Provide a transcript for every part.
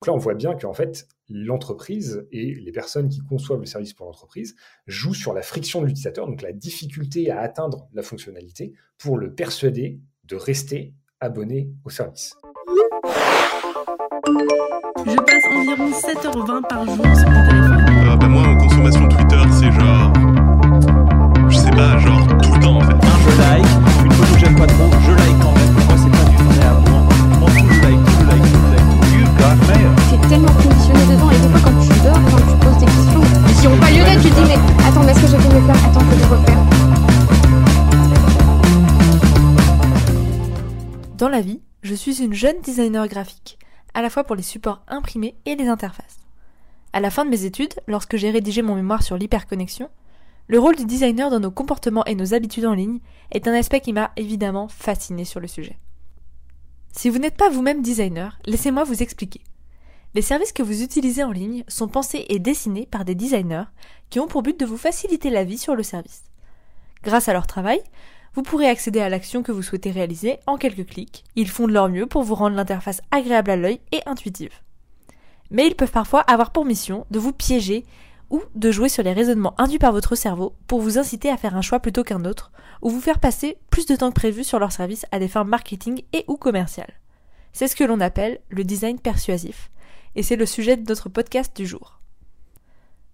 Donc là, on voit bien qu'en fait, l'entreprise et les personnes qui conçoivent le service pour l'entreprise jouent sur la friction de l'utilisateur, donc la difficulté à atteindre la fonctionnalité, pour le persuader de rester abonné au service. Je passe environ 7h20 par jour sur mon téléphone. Euh, moi, en consommation Dans la vie, je suis une jeune designer graphique, à la fois pour les supports imprimés et les interfaces. À la fin de mes études, lorsque j'ai rédigé mon mémoire sur l'hyperconnexion, le rôle du designer dans nos comportements et nos habitudes en ligne est un aspect qui m'a évidemment fasciné sur le sujet. Si vous n'êtes pas vous-même designer, laissez-moi vous expliquer. Les services que vous utilisez en ligne sont pensés et dessinés par des designers qui ont pour but de vous faciliter la vie sur le service. Grâce à leur travail, vous pourrez accéder à l'action que vous souhaitez réaliser en quelques clics. Ils font de leur mieux pour vous rendre l'interface agréable à l'œil et intuitive. Mais ils peuvent parfois avoir pour mission de vous piéger ou de jouer sur les raisonnements induits par votre cerveau pour vous inciter à faire un choix plutôt qu'un autre, ou vous faire passer plus de temps que prévu sur leur service à des fins marketing et ou commerciales. C'est ce que l'on appelle le design persuasif, et c'est le sujet de notre podcast du jour.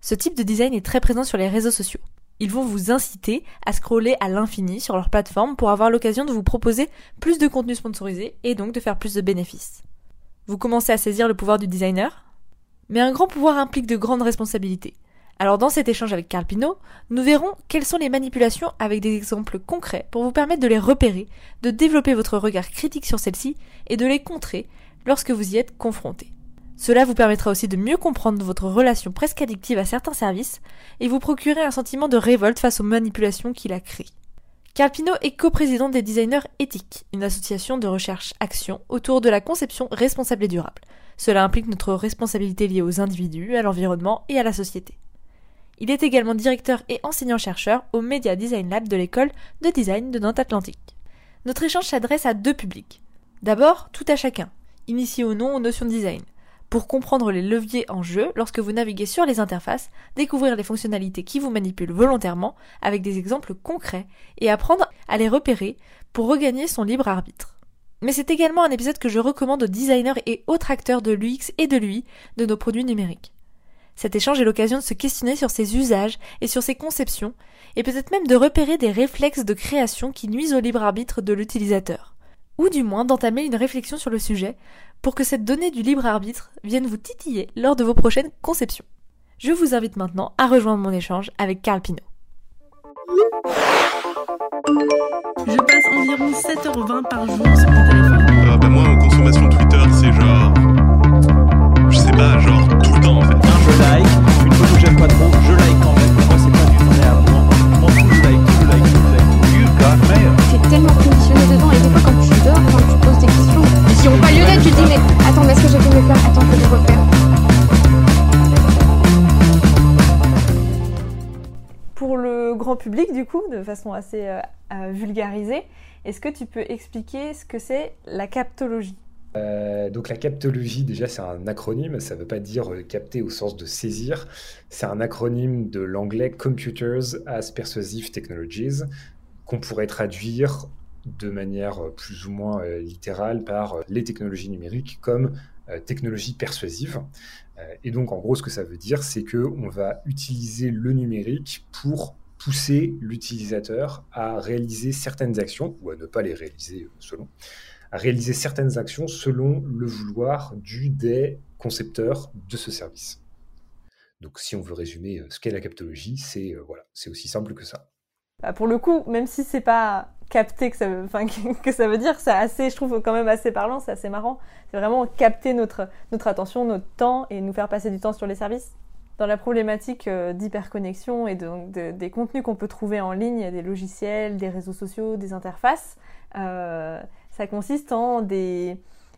Ce type de design est très présent sur les réseaux sociaux. Ils vont vous inciter à scroller à l'infini sur leur plateforme pour avoir l'occasion de vous proposer plus de contenu sponsorisé et donc de faire plus de bénéfices. Vous commencez à saisir le pouvoir du designer Mais un grand pouvoir implique de grandes responsabilités. Alors dans cet échange avec Carl Pino, nous verrons quelles sont les manipulations avec des exemples concrets pour vous permettre de les repérer, de développer votre regard critique sur celles-ci et de les contrer lorsque vous y êtes confronté. Cela vous permettra aussi de mieux comprendre votre relation presque addictive à certains services et vous procurer un sentiment de révolte face aux manipulations qu'il a créées. Carl Pino est coprésident des Designers Éthiques, une association de recherche-action autour de la conception responsable et durable. Cela implique notre responsabilité liée aux individus, à l'environnement et à la société. Il est également directeur et enseignant-chercheur au Media Design Lab de l'école de design de Nantes Atlantique. Notre échange s'adresse à deux publics. D'abord, tout à chacun, initié ou non aux notions de design, pour comprendre les leviers en jeu lorsque vous naviguez sur les interfaces, découvrir les fonctionnalités qui vous manipulent volontairement avec des exemples concrets et apprendre à les repérer pour regagner son libre arbitre. Mais c'est également un épisode que je recommande aux designers et autres acteurs de l'UX et de l'UI de nos produits numériques. Cet échange est l'occasion de se questionner sur ses usages et sur ses conceptions, et peut-être même de repérer des réflexes de création qui nuisent au libre arbitre de l'utilisateur. Ou du moins d'entamer une réflexion sur le sujet pour que cette donnée du libre arbitre vienne vous titiller lors de vos prochaines conceptions. Je vous invite maintenant à rejoindre mon échange avec Carl Pino. Je passe environ 7h20 par jour sur mon téléphone. Euh, bah moi, en consommation Twitter, c'est genre. Je sais pas, genre tout le temps en fait. Un, je like, une photo que j'aime pas trop, je like quand même. Pour moi, c'est pas du vrai amour. M'en fous, je like je like je like. You got mail. T'es tellement ont pas lieu d'être, tu dis mais attends, mais est-ce que j'ai fait mes plans Attends, que je refaire. Pour le grand public, du coup, de façon assez euh, euh, vulgarisée, est-ce que tu peux expliquer ce que c'est la captologie? Euh, donc la captologie, déjà, c'est un acronyme. Ça ne veut pas dire euh, capter au sens de saisir. C'est un acronyme de l'anglais Computers as Persuasive Technologies, qu'on pourrait traduire de manière euh, plus ou moins euh, littérale par euh, les technologies numériques comme euh, technologie persuasive. Euh, et donc, en gros, ce que ça veut dire, c'est qu'on va utiliser le numérique pour pousser l'utilisateur à réaliser certaines actions, ou à ne pas les réaliser selon, à réaliser certaines actions selon le vouloir du des concepteurs de ce service. Donc, si on veut résumer ce qu'est la captologie, c'est voilà, c'est aussi simple que ça. Bah, pour le coup, même si c'est pas capter que ça veut, enfin, que ça veut dire, c'est assez, je trouve quand même assez parlant, c'est assez marrant. C'est vraiment capter notre, notre attention, notre temps et nous faire passer du temps sur les services. Dans la problématique euh, d'hyperconnexion et de- de- des contenus qu'on peut trouver en ligne, des logiciels, des réseaux sociaux, des interfaces. euh, ça consiste en des,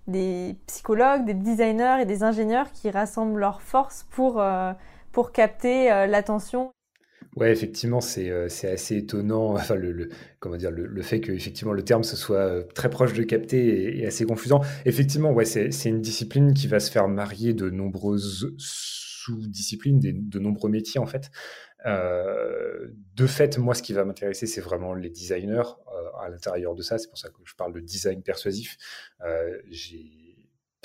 des psychologues, des designers et des ingénieurs qui rassemblent leurs forces pour, euh, pour capter euh, l'attention Ouais, effectivement, c'est euh, assez étonnant. Enfin, le, comment dire, le, fait que effectivement le terme ce soit euh, très proche de capter est assez confusant. Effectivement, ouais, c'est une discipline qui va se faire marier de nombreuses sous-disciplines, de nombreux métiers en fait. Euh, de fait, moi, ce qui va m'intéresser, c'est vraiment les designers à l'intérieur de ça. C'est pour ça que je parle de design persuasif.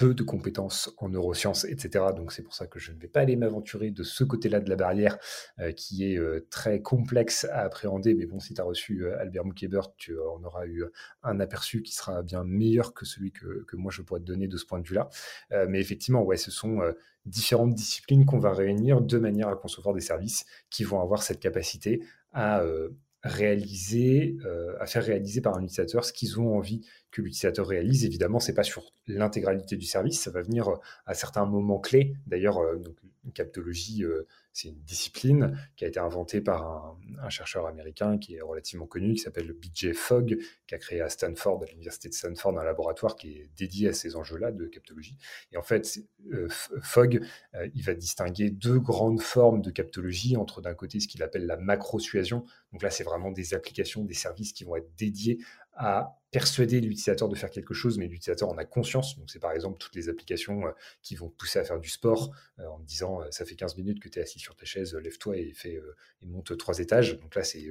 De compétences en neurosciences, etc. Donc c'est pour ça que je ne vais pas aller m'aventurer de ce côté-là de la barrière euh, qui est euh, très complexe à appréhender. Mais bon, si tu as reçu euh, Albert Muckebert, tu en auras eu un aperçu qui sera bien meilleur que celui que, moi je pourrais te donner de ce point de vue-là. Mais effectivement, ouais, ce sont différentes disciplines qu'on va réunir de manière à concevoir des services qui vont avoir cette capacité à réaliser, euh, à faire réaliser par un utilisateur ce qu'ils ont envie que l'utilisateur réalise. Évidemment, c'est pas sur l'intégralité du service, ça va venir euh, à certains moments clés. D'ailleurs, euh, une captologie, euh, c'est une discipline qui a été inventée par un, chercheur américain qui est relativement connu, qui s'appelle BJ Fogg, qui a créé à Stanford, à l'université de Stanford, un laboratoire qui est dédié à ces enjeux-là de captologie. Et en fait, euh, Fogg, euh, il va distinguer deux grandes formes de captologie entre d'un côté ce qu'il appelle la macro-suasion. Donc là, c'est vraiment des applications, des services qui vont être dédiés à persuader l'utilisateur de faire quelque chose, mais l'utilisateur en a conscience. Donc, c'est par exemple toutes les applications euh, qui vont pousser à faire du sport euh, en disant euh, ça fait 15 minutes que tu es assis sur ta chaise, lève-toi et, et monte trois étages. Donc là, c'est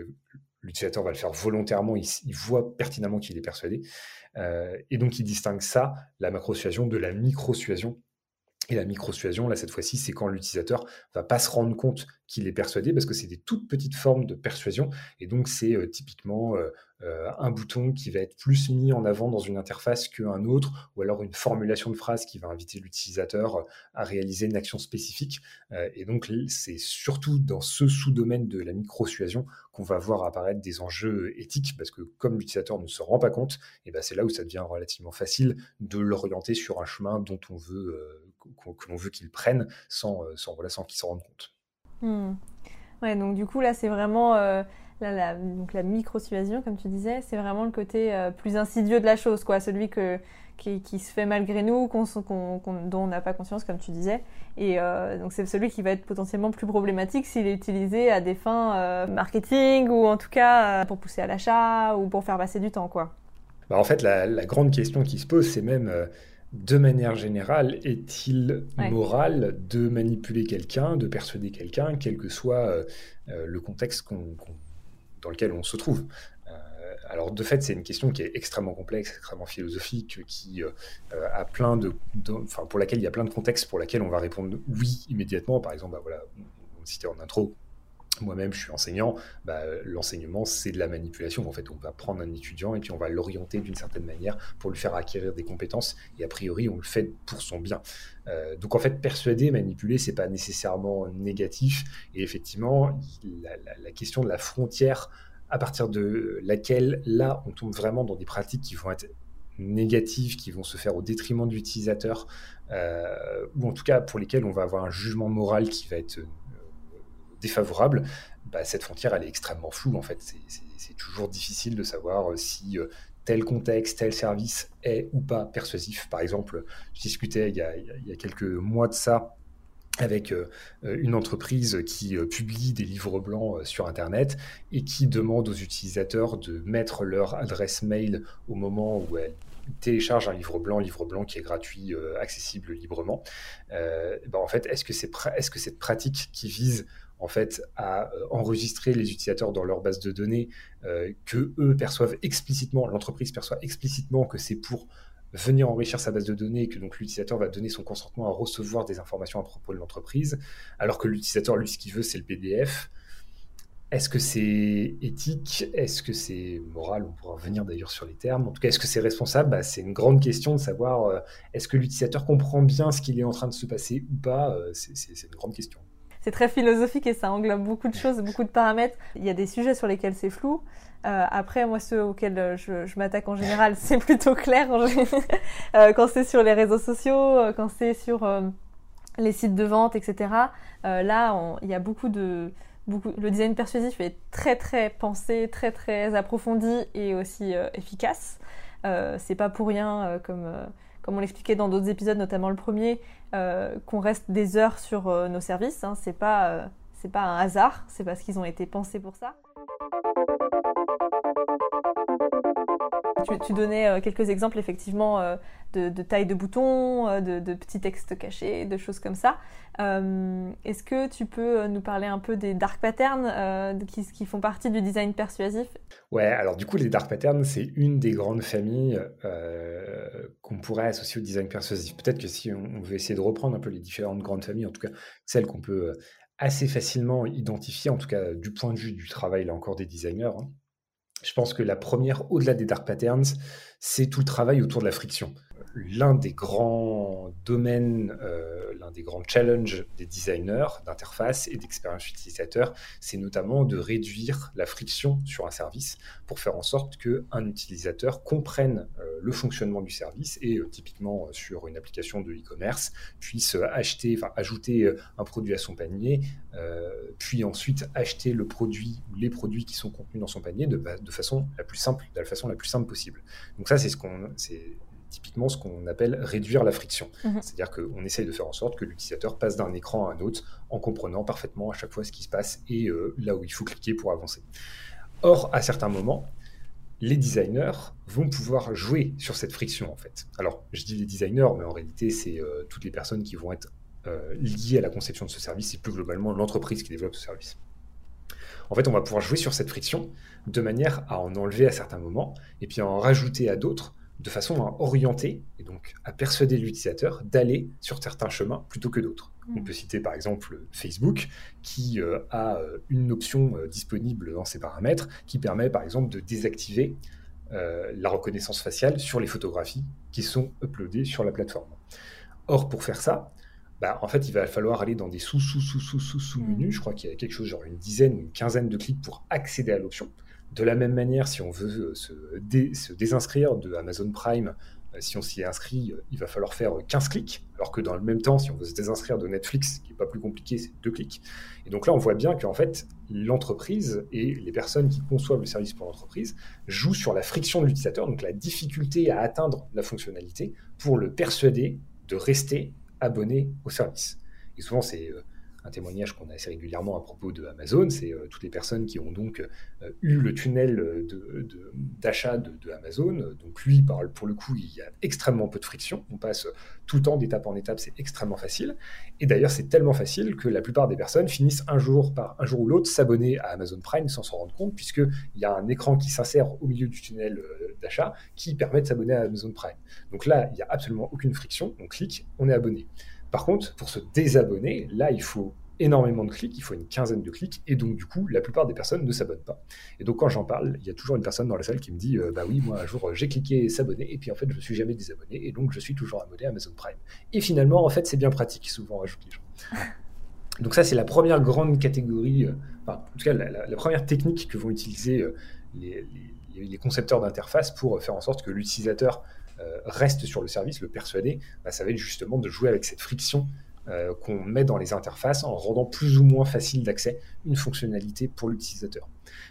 l'utilisateur va le faire volontairement, il, voit pertinemment qu'il est persuadé. Et donc, il distingue ça, la macro-suasion, de la micro-suasion. Et la micro-suasion, là, cette fois-ci, c'est quand l'utilisateur va pas se rendre compte qu'il est persuadé parce que c'est des toutes petites formes de persuasion. Et donc, c'est euh, typiquement euh, euh, un bouton qui va être plus mis en avant dans une interface qu'un autre, ou alors une formulation de phrase qui va inviter l'utilisateur à réaliser une action spécifique. Et donc, c'est surtout dans ce sous-domaine de la micro-suasion qu'on va voir apparaître des enjeux éthiques, parce que comme l'utilisateur ne se rend pas compte, et ben c'est là où ça devient relativement facile de l'orienter sur un chemin dont on veut, que l'on veut qu'il prenne sans, euh, sans, voilà, sans qu'il s'en rende compte. Hmm. Ouais, donc du coup, là, c'est vraiment euh, là, la, donc la micro-suasion, comme tu disais, c'est vraiment le côté euh, plus insidieux de la chose, quoi, celui que, qui, qui se fait malgré nous, qu'on, qu'on, qu'on, dont on n'a pas conscience, comme tu disais. Et euh, donc, c'est celui qui va être potentiellement plus problématique s'il est utilisé à des fins marketing ou en tout cas pour pousser à l'achat ou pour faire passer du temps, quoi. Bah, en fait, la, la, grande question qui se pose, c'est même de manière générale, est-il ouais. moral de manipuler quelqu'un, de persuader quelqu'un, quel que soit euh, le contexte dans lequel on se trouve? Euh, Alors, de fait, c'est une question qui est extrêmement complexe, extrêmement philosophique, qui euh, a plein de, de, enfin, pour laquelle il y a plein de contextes pour lesquels on va répondre oui immédiatement. Par exemple, bah, voilà, on citait en intro moi-même, je suis enseignant, bah, l'enseignement, c'est de la manipulation. En fait, on va prendre un étudiant et puis on va l'orienter d'une certaine manière pour lui faire acquérir des compétences. Et a priori, on le fait pour son bien. Euh, donc, en fait, persuader, manipuler, c'est pas nécessairement négatif. Et effectivement, la, question de la frontière à partir de laquelle, là, on tombe vraiment dans des pratiques qui vont être négatives, qui vont se faire au détriment de l'utilisateur, euh, ou en tout cas pour lesquelles on va avoir un jugement moral qui va être défavorable, bah, cette frontière elle est extrêmement floue en fait. C'est toujours difficile de savoir si euh, tel contexte, tel service est ou pas persuasif. Par exemple, je discutais il y a, quelques mois de ça avec euh, une entreprise qui euh, publie des livres blancs euh, sur Internet et qui demande aux utilisateurs de mettre leur adresse mail au moment où elle télécharge un livre blanc, livre blanc qui est gratuit, euh, accessible librement. Ben en fait, est -ce que cette pratique qui vise en fait à euh, enregistrer les utilisateurs dans leur base de données, euh, que eux perçoivent explicitement, l'entreprise perçoit explicitement que c'est pour venir enrichir sa base de données et que donc l'utilisateur va donner son consentement à recevoir des informations à propos de l'entreprise, alors que l'utilisateur, lui, ce qu'il veut, c'est le PDF. Est-ce que c'est éthique? Est-ce que c'est moral? On pourra revenir d'ailleurs sur les termes. En tout cas, est-ce que c'est responsable? Bah, C'est une grande question de savoir euh, est-ce que l'utilisateur comprend bien ce qu'il est en train de se passer ou pas C'est une grande question c'est très philosophique et ça englobe beaucoup de choses, beaucoup de paramètres. Il y a des sujets sur lesquels c'est flou. Euh, après, moi, ceux auxquels je, je m'attaque en général, c'est plutôt clair. euh, quand c'est sur les réseaux sociaux, quand c'est sur euh, les sites de vente, etc. Euh, là, il y a beaucoup de... Beaucoup, le design persuasif est très très pensé, très très approfondi et aussi euh, efficace. c'est pas pour rien comme comme on l'expliquait dans d'autres épisodes, notamment le premier, euh, qu'on reste des heures sur euh, nos services. Hein. C'est pas, euh, pas un hasard, c'est parce qu'ils ont été pensés pour ça. Tu, donnais euh, quelques exemples effectivement euh, de, de taille de boutons, euh, de, petits textes cachés, de choses comme ça. Est-ce que tu peux nous parler un peu des dark patterns qui, font partie du design persuasif? Ouais, alors du coup, les dark patterns, c'est une des grandes familles qu'on pourrait associer au design persuasif. Peut-être que si on, veut essayer de reprendre un peu les différentes grandes familles, en tout cas celles qu'on peut assez facilement identifier, en tout cas du point de vue du travail, là encore, des designers, hein, je pense que la première, au-delà des dark patterns, c'est tout le travail autour de la friction. L'un des grands domaines, euh, l'un des grands challenges des designers d'interface et d'expérience utilisateur, c'est notamment de réduire la friction sur un service pour faire en sorte qu'un utilisateur comprenne euh, le fonctionnement du service et euh, typiquement sur une application de e-commerce puisse ajouter un produit à son panier, puis ensuite acheter le produit ou les produits qui sont contenus dans son panier de, façon la plus simple, de la façon la plus simple possible. Donc ça, c'est ce qu'on, typiquement ce qu'on appelle réduire la friction. Mhm. C'est-à-dire qu'on essaye de faire en sorte que l'utilisateur passe d'un écran à un autre en comprenant parfaitement à chaque fois ce qui se passe et euh, là où il faut cliquer pour avancer. Or, à certains moments, les designers vont pouvoir jouer sur cette friction en fait. Alors, je dis les designers, mais en réalité, c'est euh, toutes les personnes qui vont être euh, liées à la conception de ce service et plus globalement l'entreprise qui développe ce service. En fait, on va pouvoir jouer sur cette friction de manière à en enlever à certains moments et puis à en rajouter à d'autres de façon à orienter et donc à persuader l'utilisateur d'aller sur certains chemins plutôt que d'autres. On peut citer par exemple Facebook qui euh, a euh, une option euh, disponible dans ses paramètres qui permet par exemple de désactiver euh, la reconnaissance faciale sur les photographies qui sont uploadées sur la plateforme. Or, pour faire ça, bah, en fait, il va falloir aller dans des sous, sous, sous, sous, sous, sous menus. Mm. Je crois qu'il y a quelque chose genre une dizaine, une quinzaine de clics pour accéder à l'option. De la même manière, si on veut euh, se, dé- se désinscrire de Amazon Prime, euh, si on s'y est inscrit, euh, il va falloir faire euh, 15 clics, alors que dans le même temps, si on veut se désinscrire de Netflix, qui n'est pas plus compliqué, c'est deux clics. Et donc là, on voit bien qu'en fait, l'entreprise et les personnes qui conçoivent le service pour l'entreprise jouent sur la friction de l'utilisateur, donc la difficulté à atteindre la fonctionnalité, pour le persuader de rester abonné au service. Et souvent, c'est un témoignage qu'on a assez régulièrement à propos de Amazon, c'est euh, toutes les personnes qui ont donc euh, eu le tunnel d'achat de, de Amazon. Donc lui, par- pour le coup, il y a extrêmement peu de friction. On passe tout le temps d'étape en étape, c'est extrêmement facile. Et d'ailleurs, c'est tellement facile que la plupart des personnes finissent un jour par un jour ou l'autre s'abonner à Amazon Prime sans s'en rendre compte, puisqu'il y a un écran qui s'insère au milieu du tunnel euh, d'achat qui permet de s'abonner à Amazon Prime. Donc là, il n'y a absolument aucune friction. On clique, on est abonné. Par contre, pour se désabonner, là, il faut énormément de clics, il faut une quinzaine de clics, et donc du coup, la plupart des personnes ne s'abonnent pas. Et donc quand j'en parle, il y a toujours une personne dans la salle qui me dit, euh, bah oui, moi un jour euh, j'ai cliqué s'abonner, et puis en fait je ne suis jamais désabonné, et donc je suis toujours abonné à Amazon Prime. Et finalement, en fait, c'est bien pratique, souvent rajoutent les gens. Donc ça, c'est la première grande catégorie, euh, enfin, en tout cas la, la- la première technique que vont utiliser euh, les, les- les concepteurs d'interface pour faire en sorte que l'utilisateur reste sur le service, le persuader, bah, ça va être justement de jouer avec cette friction euh, qu'on met dans les interfaces en rendant plus ou moins facile d'accès une fonctionnalité pour l'utilisateur.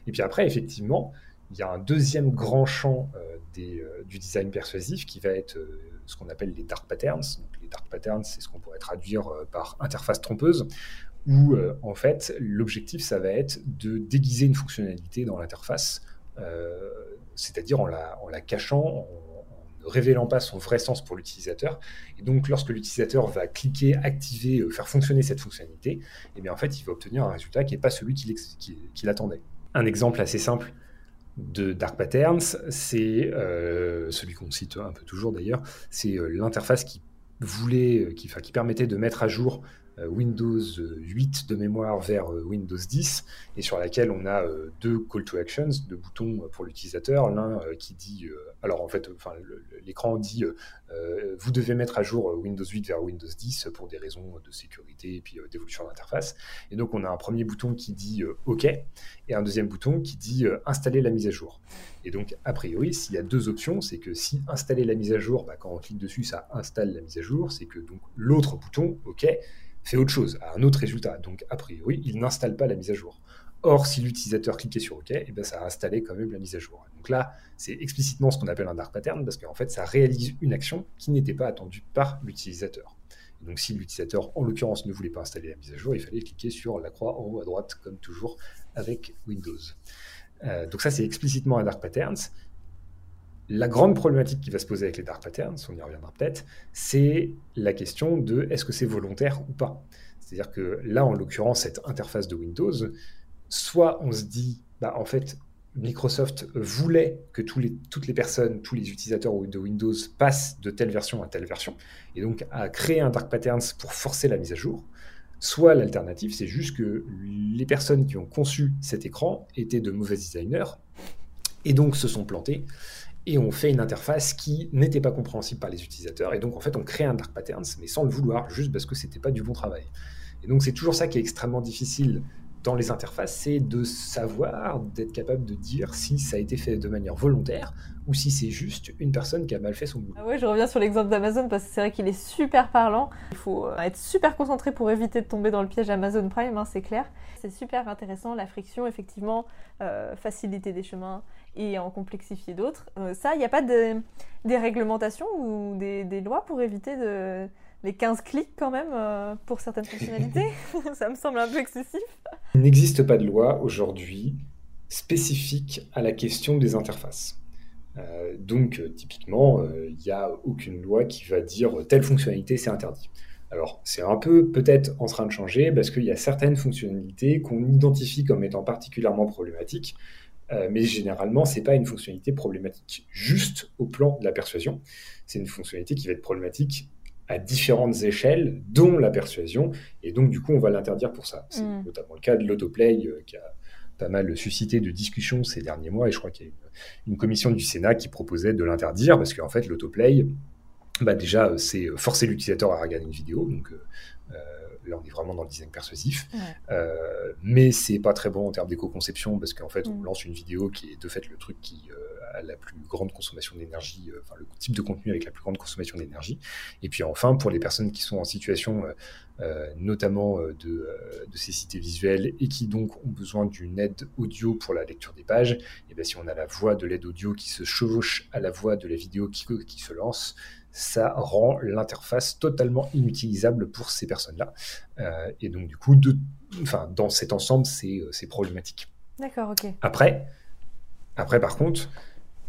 Et puis après, effectivement, il y a un deuxième grand champ euh, euh, du design persuasif qui va être euh, ce qu'on appelle les dark patterns. Les dark patterns, c'est ce qu'on pourrait traduire euh, par interface trompeuse, où euh, en fait l'objectif, ça va être de déguiser une fonctionnalité dans l'interface, euh, c'est-à-dire en la, en la cachant, en, révélant pas son vrai sens pour l'utilisateur. Et donc, lorsque l'utilisateur va cliquer, activer, euh, faire fonctionner cette fonctionnalité, eh bien, en fait, il va obtenir un résultat qui n'est pas celui qu'il attendait. Un exemple assez simple de Dark Patterns, c'est euh, celui qu'on cite un peu toujours d'ailleurs, c'est euh, l'interface qui voulait, qui, permettait de mettre à jour Windows 8 de mémoire vers euh, Windows 10 et sur laquelle on a euh, deux call to actions, deux boutons euh, pour l'utilisateur. L'un euh, qui dit, euh, alors en fait, euh, l'écran dit euh, euh, vous devez mettre à jour euh, Windows 8 vers Windows 10 pour des raisons de sécurité et puis euh, d'évolution d'interface. Et donc on a un premier bouton qui dit euh, OK et un deuxième bouton qui dit euh, installer la mise à jour. Et donc a priori, s'il y a deux options, c'est que si installer la mise à jour, bah, quand on clique dessus, ça installe la mise à jour, c'est que donc l'autre bouton OK fait autre chose, a un autre résultat. Donc a priori, il n'installe pas la mise à jour. Or, si l'utilisateur cliquait sur OK, eh ben, ça a installé quand même la mise à jour. Donc là, c'est explicitement ce qu'on appelle un dark pattern, parce qu'en fait, ça réalise une action qui n'était pas attendue par l'utilisateur. Donc si l'utilisateur, en l'occurrence, ne voulait pas installer la mise à jour, il fallait cliquer sur la croix en haut à droite, comme toujours avec Windows. Euh, donc ça, c'est explicitement un Dark Patterns. La grande problématique qui va se poser avec les Dark Patterns, on y reviendra peut-être, c'est la question de est-ce que c'est volontaire ou pas. C'est-à-dire que là, en l'occurrence, cette interface de Windows, soit on se dit, bah, en fait, Microsoft voulait que les, toutes les personnes, tous les utilisateurs de Windows passent de telle version à telle version, et donc a créé un dark patterns pour forcer la mise à jour. Soit l'alternative, c'est juste que les personnes qui ont conçu cet écran étaient de mauvais designers, et donc se sont plantés, et ont fait une interface qui n'était pas compréhensible par les utilisateurs, et donc en fait on crée un dark patterns, mais sans le vouloir, juste parce que c'était pas du bon travail. Et donc c'est toujours ça qui est extrêmement difficile dans les interfaces, c'est de savoir, d'être capable de dire si ça a été fait de manière volontaire ou si c'est juste une personne qui a mal fait son boulot. Ah ouais, je reviens sur l'exemple d'Amazon parce que c'est vrai qu'il est super parlant. Il faut euh, être super concentré pour éviter de tomber dans le piège Amazon Prime, hein, c'est clair. C'est super intéressant, la friction, effectivement, euh, faciliter des chemins et en complexifier d'autres. Euh, ça, il n'y a pas de, des réglementations ou des lois pour éviter de les 15 clics quand même euh, pour certaines fonctionnalités. ça me semble un peu excessif. Il n'existe pas de loi aujourd'hui spécifique à la question des interfaces. Euh, donc, euh, typiquement, il n'y a aucune loi qui va dire telle fonctionnalité, c'est interdit. Alors, c'est un peu peut-être en train de changer parce qu'il y a certaines fonctionnalités qu'on identifie comme étant particulièrement problématiques, mais généralement, ce n'est pas une fonctionnalité problématique juste au plan de la persuasion. C'est une fonctionnalité qui va être problématique à différentes échelles, dont la persuasion. Et donc, du coup, on va l'interdire pour ça. C'est Mm. notamment le cas de l'autoplay euh, qui a pas mal suscité de discussions ces derniers mois. Et je crois qu'il y a une, une commission du Sénat qui proposait de l'interdire parce qu'en fait, l'autoplay, bah déjà, euh, c'est forcer l'utilisateur à regarder une vidéo. Donc, euh, euh, là, on est vraiment dans le design persuasif. Ouais. Euh, mais c'est pas très bon en termes d'éco-conception parce qu'en fait, on Mm. lance une vidéo qui est de fait le truc qui euh, la plus grande consommation d'énergie, euh, enfin le type de contenu avec la plus grande consommation d'énergie. Et puis enfin, pour les personnes qui sont en situation euh, euh, notamment de, de cécité visuelle et qui donc ont besoin d'une aide audio pour la lecture des pages, et bien si on a la voix de l'aide audio qui se chevauche à la voix de la vidéo qui, qui se lance, ça rend l'interface totalement inutilisable pour ces personnes-là. Euh, et donc du coup, de, enfin, dans cet ensemble, c'est c'est problématique. D'accord, ok. Après, après par contre,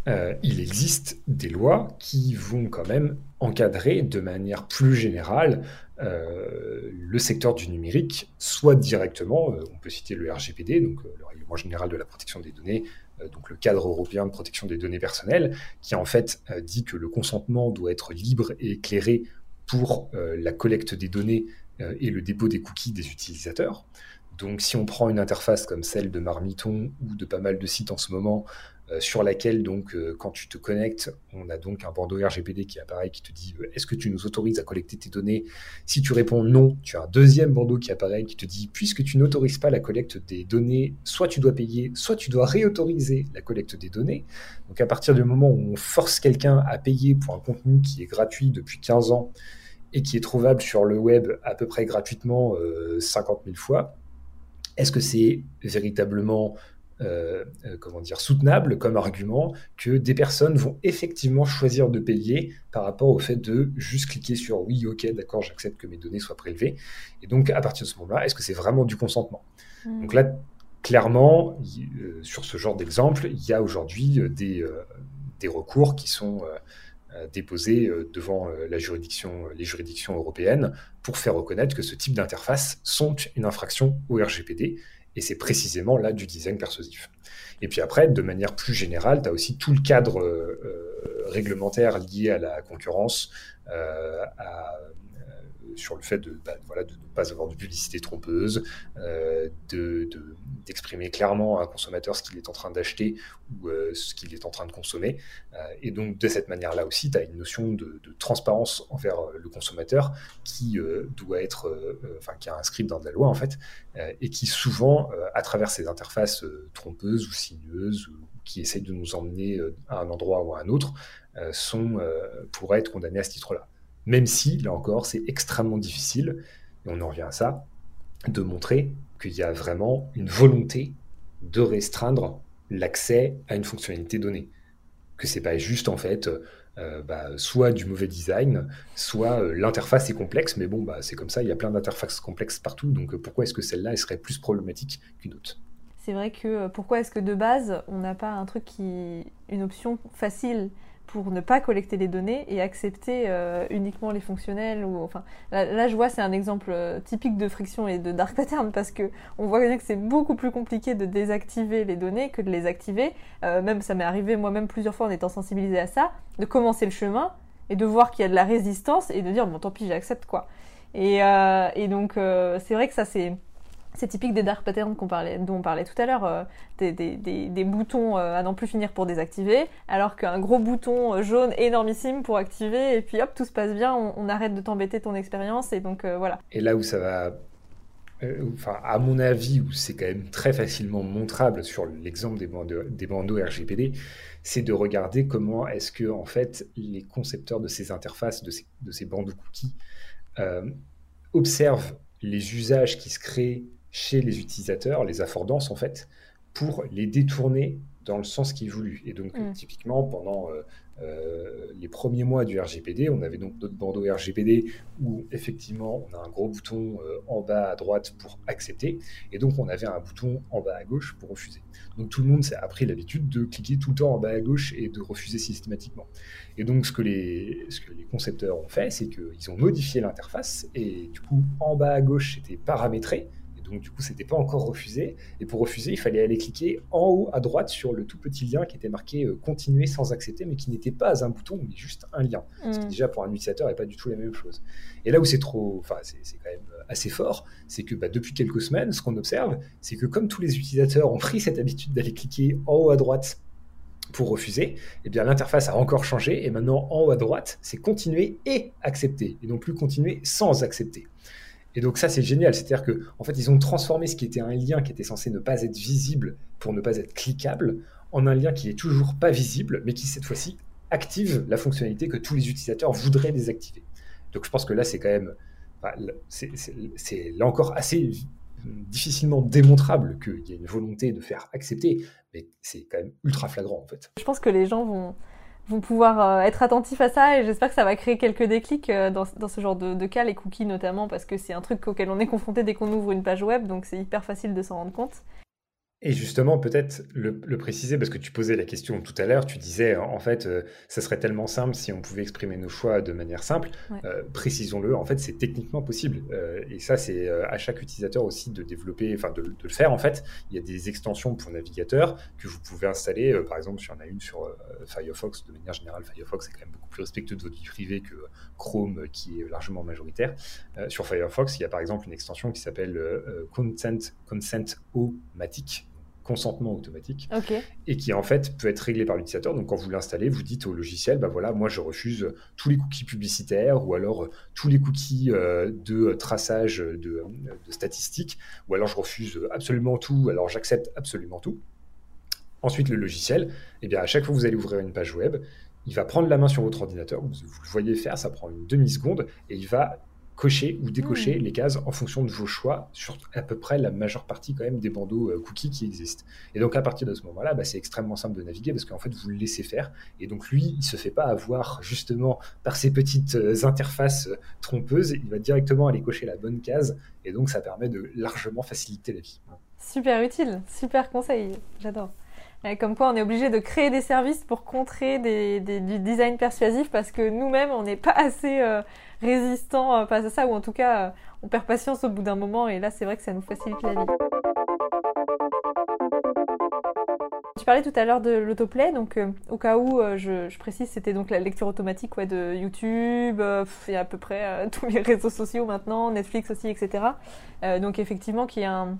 euh, il existe des lois qui vont quand même encadrer de manière plus générale euh, le secteur du numérique, soit directement, euh, on peut citer le RGPD, donc le Règlement général de la protection des données, donc le cadre européen de protection des données personnelles, qui en fait dit que le consentement doit être libre et éclairé pour la collecte des données et le dépôt des cookies des utilisateurs. Donc si on prend une interface comme celle de Marmiton ou de pas mal de sites en ce moment, sur laquelle donc euh, quand tu te connectes, on a donc un bandeau RGPD qui apparaît qui te dit euh, est-ce que tu nous autorises à collecter tes données? Si tu réponds non, tu as un deuxième bandeau qui apparaît qui te dit puisque tu n'autorises pas la collecte des données, soit tu dois payer, soit tu dois réautoriser la collecte des données. Donc à partir du moment où on force quelqu'un à payer pour un contenu qui est gratuit depuis 15 ans et qui est trouvable sur le web à peu près gratuitement euh, 50 000 fois, est-ce que c'est véritablement euh, euh, comment dire, soutenable comme argument que des personnes vont effectivement choisir de payer par rapport au fait de juste cliquer sur oui, ok, d'accord, j'accepte que mes données soient prélevées. Et donc, à partir de ce moment-là, est-ce que c'est vraiment du consentement? Mm. Donc là, clairement, euh, sur ce genre d'exemple, il y a aujourd'hui des, euh, des recours qui sont déposés devant la juridiction, les juridictions européennes pour faire reconnaître que ce type d'interface sont une infraction au RGPD. Et c'est précisément là du design persuasif. Et puis après, de manière plus générale, tu as aussi tout le cadre euh, euh, réglementaire lié à la concurrence, euh, sur le fait de, bah, voilà, de ne pas avoir de publicité trompeuse, euh, de- de- d'exprimer clairement à un consommateur ce qu'il est en train d'acheter ou euh, ce qu'il est en train de consommer. Euh, et donc, de cette manière-là aussi, tu as une notion de, transparence envers le consommateur qui doit être, enfin, qui est inscrite dans la loi, en fait, et qui souvent, à travers ces interfaces trompeuses ou sinueuses, ou qui essayent de nous emmener à un endroit ou à un autre, sont, pourraient être condamnés à ce titre-là. Même si, là encore, c'est extrêmement difficile, et on en revient à ça, de montrer qu'il y a vraiment une volonté de restreindre l'accès à une fonctionnalité donnée. Que c'est pas juste en fait, euh, bah, soit du mauvais design, soit euh, l'interface est complexe, mais bon, bah, c'est comme ça, il y a plein d'interfaces complexes partout, donc euh, pourquoi est-ce que celle-là elle serait plus problématique qu'une autre? C'est vrai que pourquoi est-ce que de base on n'a pas un truc qui. une option facile? Pour ne pas collecter les données et accepter euh, uniquement les fonctionnels ou enfin là, je vois c'est un exemple euh, typique de friction et de dark pattern parce que on voit bien que c'est beaucoup plus compliqué de désactiver les données que de les activer. Euh, même ça m'est arrivé moi-même plusieurs fois en étant sensibilisé à ça de commencer le chemin et de voir qu'il y a de la résistance et de dire bon tant pis j'accepte quoi. Et, et donc c'est vrai que ça c'est c'est typique des dark patterns dont on parlait tout à l'heure, euh, des, boutons euh, à n'en plus finir pour désactiver, alors qu'un gros bouton euh, jaune énormissime pour activer, et puis hop, tout se passe bien, on, arrête de t'embêter ton expérience, et donc voilà. Et là où ça va, enfin, à mon avis, où c'est quand même très facilement montrable sur l'exemple des bandeaux, des bandeaux RGPD, c'est de regarder comment est-ce que, en fait, les concepteurs de ces interfaces, de ces, de ces bandeaux cookies, observent les usages qui se créent chez les utilisateurs, les affordances en fait, pour les détourner dans le sens qui est voulu. Et donc, Mm. typiquement, pendant euh, euh, les premiers mois du RGPD, on avait donc notre bandeau RGPD où effectivement on a un gros bouton euh, en bas à droite pour accepter, et donc on avait un bouton en bas à gauche pour refuser. Donc tout le monde s'est appris l'habitude de cliquer tout le temps en bas à gauche et de refuser systématiquement. Et donc ce que les, ce que les concepteurs ont fait, c'est qu'ils ont modifié l'interface, et du coup en bas à gauche c'était paramétré, donc du coup c'était pas encore refusé, et pour refuser il fallait aller cliquer en haut à droite sur le tout petit lien qui était marqué euh, continuer sans accepter, mais qui n'était pas un bouton, mais juste un lien. Ce qui Mm. déjà pour un utilisateur n'est pas du tout la même chose. Et là où c'est trop, enfin c'est c'est quand même assez fort, c'est que bah, depuis quelques semaines, ce qu'on observe, c'est que comme tous les utilisateurs ont pris cette habitude d'aller cliquer en haut à droite pour refuser, eh bien l'interface a encore changé et maintenant en haut à droite, c'est continuer et accepter et non plus continuer sans accepter. Et donc ça c'est génial, c'est-à-dire que en fait ils ont transformé ce qui était un lien qui était censé ne pas être visible pour ne pas être cliquable en un lien qui est toujours pas visible mais qui cette fois-ci active la fonctionnalité que tous les utilisateurs voudraient désactiver. Donc je pense que là c'est quand même c'est là encore assez difficilement démontrable qu'il y a une volonté de faire accepter, mais c'est quand même ultra flagrant en fait. Je pense que les gens vont, vont pouvoir euh, être attentifs à ça et j'espère que ça va créer quelques déclics euh, dans, ce genre de, de cas, les cookies notamment, parce que c'est un truc auquel on est confronté dès qu'on ouvre une page web, donc c'est hyper facile de s'en rendre compte. Et justement, peut-être le, le préciser, parce que tu posais la question tout à l'heure, tu disais en fait, euh, ça serait tellement simple si on pouvait exprimer nos choix de manière simple. Ouais. Euh, Précisons-le, en fait, c'est techniquement possible. Euh, et ça, c'est à chaque utilisateur aussi de développer, enfin de, de le faire en fait. Il y a des extensions pour navigateur que vous pouvez installer. Par exemple, y en a une sur Firefox. De manière générale, Firefox est quand même beaucoup plus respectueux de votre vie privée que Chrome, qui est largement majoritaire. Sur Firefox, il y a par exemple une extension qui s'appelle Consent, Consent O-Matic, consentement automatique, et qui en fait peut être réglé par l'utilisateur. Donc quand vous l'installez, vous dites au logiciel, bah voilà, moi je refuse tous les cookies publicitaires ou alors euh, tous les cookies euh, de traçage de, de statistiques, ou alors je refuse absolument tout, alors j'accepte absolument tout. Ensuite, le logiciel, eh bien, à chaque fois que vous allez ouvrir une page web, il va prendre la main sur votre ordinateur, vous, vous le voyez faire, ça prend une demi-seconde, et il va cocher ou décocher Mm. les cases en fonction de vos choix sur à peu près la majeure partie quand même des bandeaux euh, cookies qui existent. Et donc à partir de ce moment-là, bah, c'est extrêmement simple de naviguer parce qu'en fait vous le laissez faire et donc lui il se fait pas avoir justement par ces petites euh, interfaces euh, trompeuses, il va directement aller cocher la bonne case et donc ça permet de largement faciliter la vie. Super utile, super conseil, j'adore. Comme quoi, on est obligé de créer des services pour contrer du design persuasif parce que nous-mêmes, on n'est pas assez euh, résistant euh, face à ça, ou en tout cas, euh, on perd patience au bout d'un moment, et là, c'est vrai que ça nous facilite la vie. Tu parlais tout à l'heure de l'autoplay, donc euh, au cas où, je, précise, c'était donc la lecture automatique de YouTube, et à peu près tous les réseaux sociaux maintenant, Netflix aussi, etc. Donc effectivement, qui est un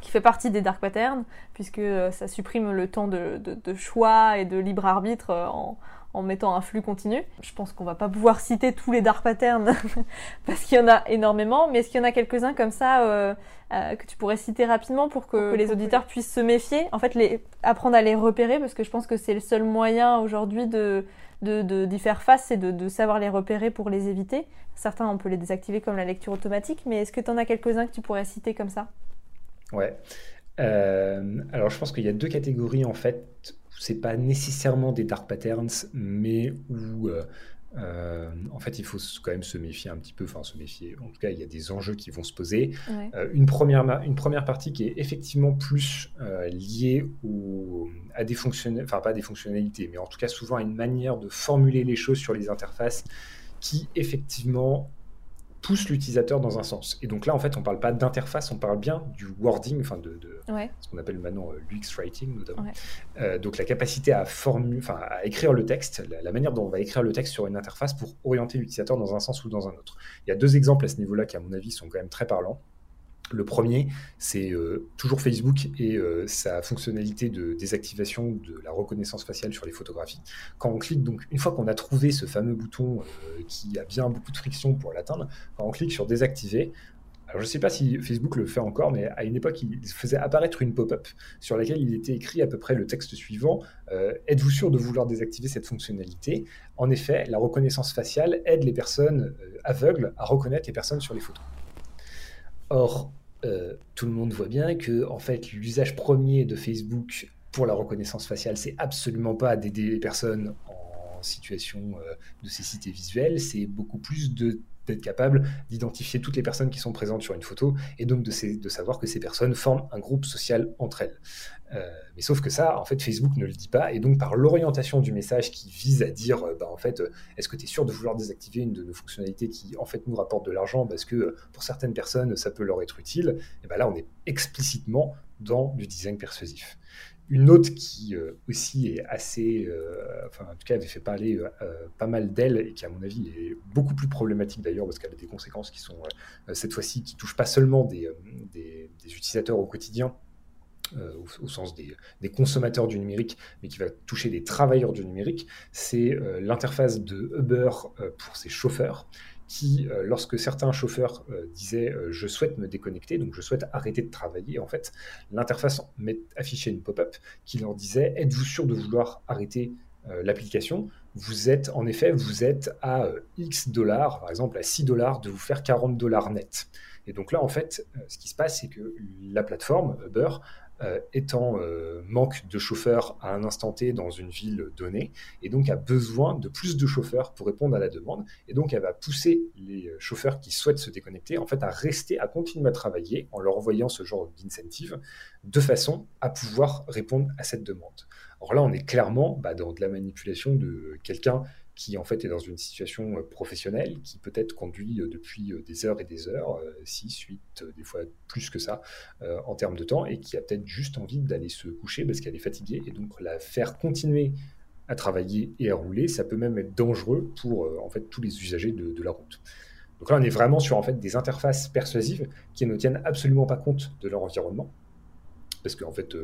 qui fait partie des dark patterns, puisque euh, ça supprime le temps de, de- de choix et de libre arbitre euh, en, en mettant un flux continu. Je pense qu'on va pas pouvoir citer tous les dark patterns, parce qu'il y en a énormément, mais est-ce qu'il y en a quelques-uns comme ça euh, euh, que tu pourrais citer rapidement pour que, que les auditeurs puissent se méfier? En fait, les, apprendre à les repérer, parce que je pense que c'est le seul moyen aujourd'hui de de- de- d'y faire face, de, de savoir les repérer pour les éviter. Certains, on peut les désactiver comme la lecture automatique, mais est-ce que tu en as quelques-uns que tu pourrais citer comme ça? Ouais. Euh, alors je pense qu'il y a deux catégories en fait. c'est pas nécessairement des dark patterns, mais où euh, euh, en fait il faut quand même se méfier un petit peu, enfin se méfier. En tout cas, il y a des enjeux qui vont se poser. Ouais. Une, première, une première partie qui est effectivement plus liée au, à des fonctionnalités, enfin pas des fonctionnalités, mais en tout cas souvent à une manière de formuler les choses sur les interfaces qui effectivement pousse l'utilisateur dans un sens. Et donc là, en fait, on parle pas d'interface, on parle bien du wording, enfin de, de Ouais. ce qu'on appelle maintenant euh, l'UX writing notamment. Ouais. Euh, donc la capacité à, formu- à écrire le texte, la, la manière dont on va écrire le texte sur une interface pour orienter l'utilisateur dans un sens ou dans un autre. Il y a deux exemples à ce niveau-là qui, à mon avis, sont quand même très parlants. Le premier, c'est euh, toujours Facebook et euh, sa fonctionnalité de désactivation de la reconnaissance faciale sur les photographies. Quand on clique, donc une fois qu'on a trouvé ce fameux bouton euh, qui a bien beaucoup de friction pour l'atteindre, quand on clique sur désactiver, alors je ne sais pas si Facebook le fait encore, mais à une époque, il faisait apparaître une pop-up sur laquelle il était écrit à peu près le texte suivant Êtes-vous sûr de vouloir désactiver cette fonctionnalité? En effet, la reconnaissance faciale aide les personnes aveugles à reconnaître les personnes sur les photos. Or, euh, tout le monde voit bien que en fait, l'usage premier de Facebook pour la reconnaissance faciale, c'est absolument pas d'aider les personnes en situation euh, de cécité visuelle, c'est beaucoup plus de d'être capable d'identifier toutes les personnes qui sont présentes sur une photo et donc de, savoir que ces personnes forment un groupe social entre elles. Euh, mais sauf que ça, en fait, Facebook ne le dit pas et donc par l'orientation du message qui vise à dire, euh, bah, en fait, euh, est-ce que tu es sûr de vouloir désactiver une de nos fonctionnalités qui, en fait, nous rapporte de l'argent parce que pour certaines personnes, ça peut leur être utile, et ben là, on est explicitement dans du design persuasif. Une autre qui euh, aussi est assez, euh, enfin en tout cas avait fait parler euh, pas mal d'elle et qui à mon avis est beaucoup plus problématique d'ailleurs parce qu'elle a des conséquences qui sont cette fois-ci qui touchent pas seulement des, utilisateurs au quotidien au, sens des, consommateurs du numérique, mais qui va toucher des travailleurs du numérique, c'est l'interface de Uber pour ses chauffeurs qui, euh, lorsque certains chauffeurs euh, disaient euh, je souhaite me déconnecter, donc je souhaite arrêter de travailler, en fait, l'interface affichait une pop-up qui leur disait êtes-vous sûr de vouloir arrêter l'application? Vous êtes, en effet, vous êtes à X dollars, par exemple à 6 dollars, de vous faire 40 dollars net. Et donc là, en fait, ce qui se passe, c'est que la plateforme Uber euh, étant euh, manque de chauffeurs à un instant T dans une ville donnée, et donc a besoin de plus de chauffeurs pour répondre à la demande, et donc elle va pousser les euh, chauffeurs qui souhaitent se déconnecter en fait à rester, à continuer à travailler en leur envoyant ce genre d'incentive, de façon à pouvoir répondre à cette demande. Alors là, on est clairement bah, dans de la manipulation de quelqu'un qui en fait est dans une situation euh, professionnelle, qui peut-être conduit euh, depuis euh, des heures et des heures, 6, 8, des fois plus que ça, en termes de temps, et qui a peut-être juste envie d'aller se coucher parce qu'elle est fatiguée, et donc la faire continuer à travailler et à rouler, ça peut même être dangereux pour en fait tous les usagers de, la route. Donc là, on est vraiment sur en fait des interfaces persuasives qui ne tiennent absolument pas compte de leur environnement, parce qu'en fait,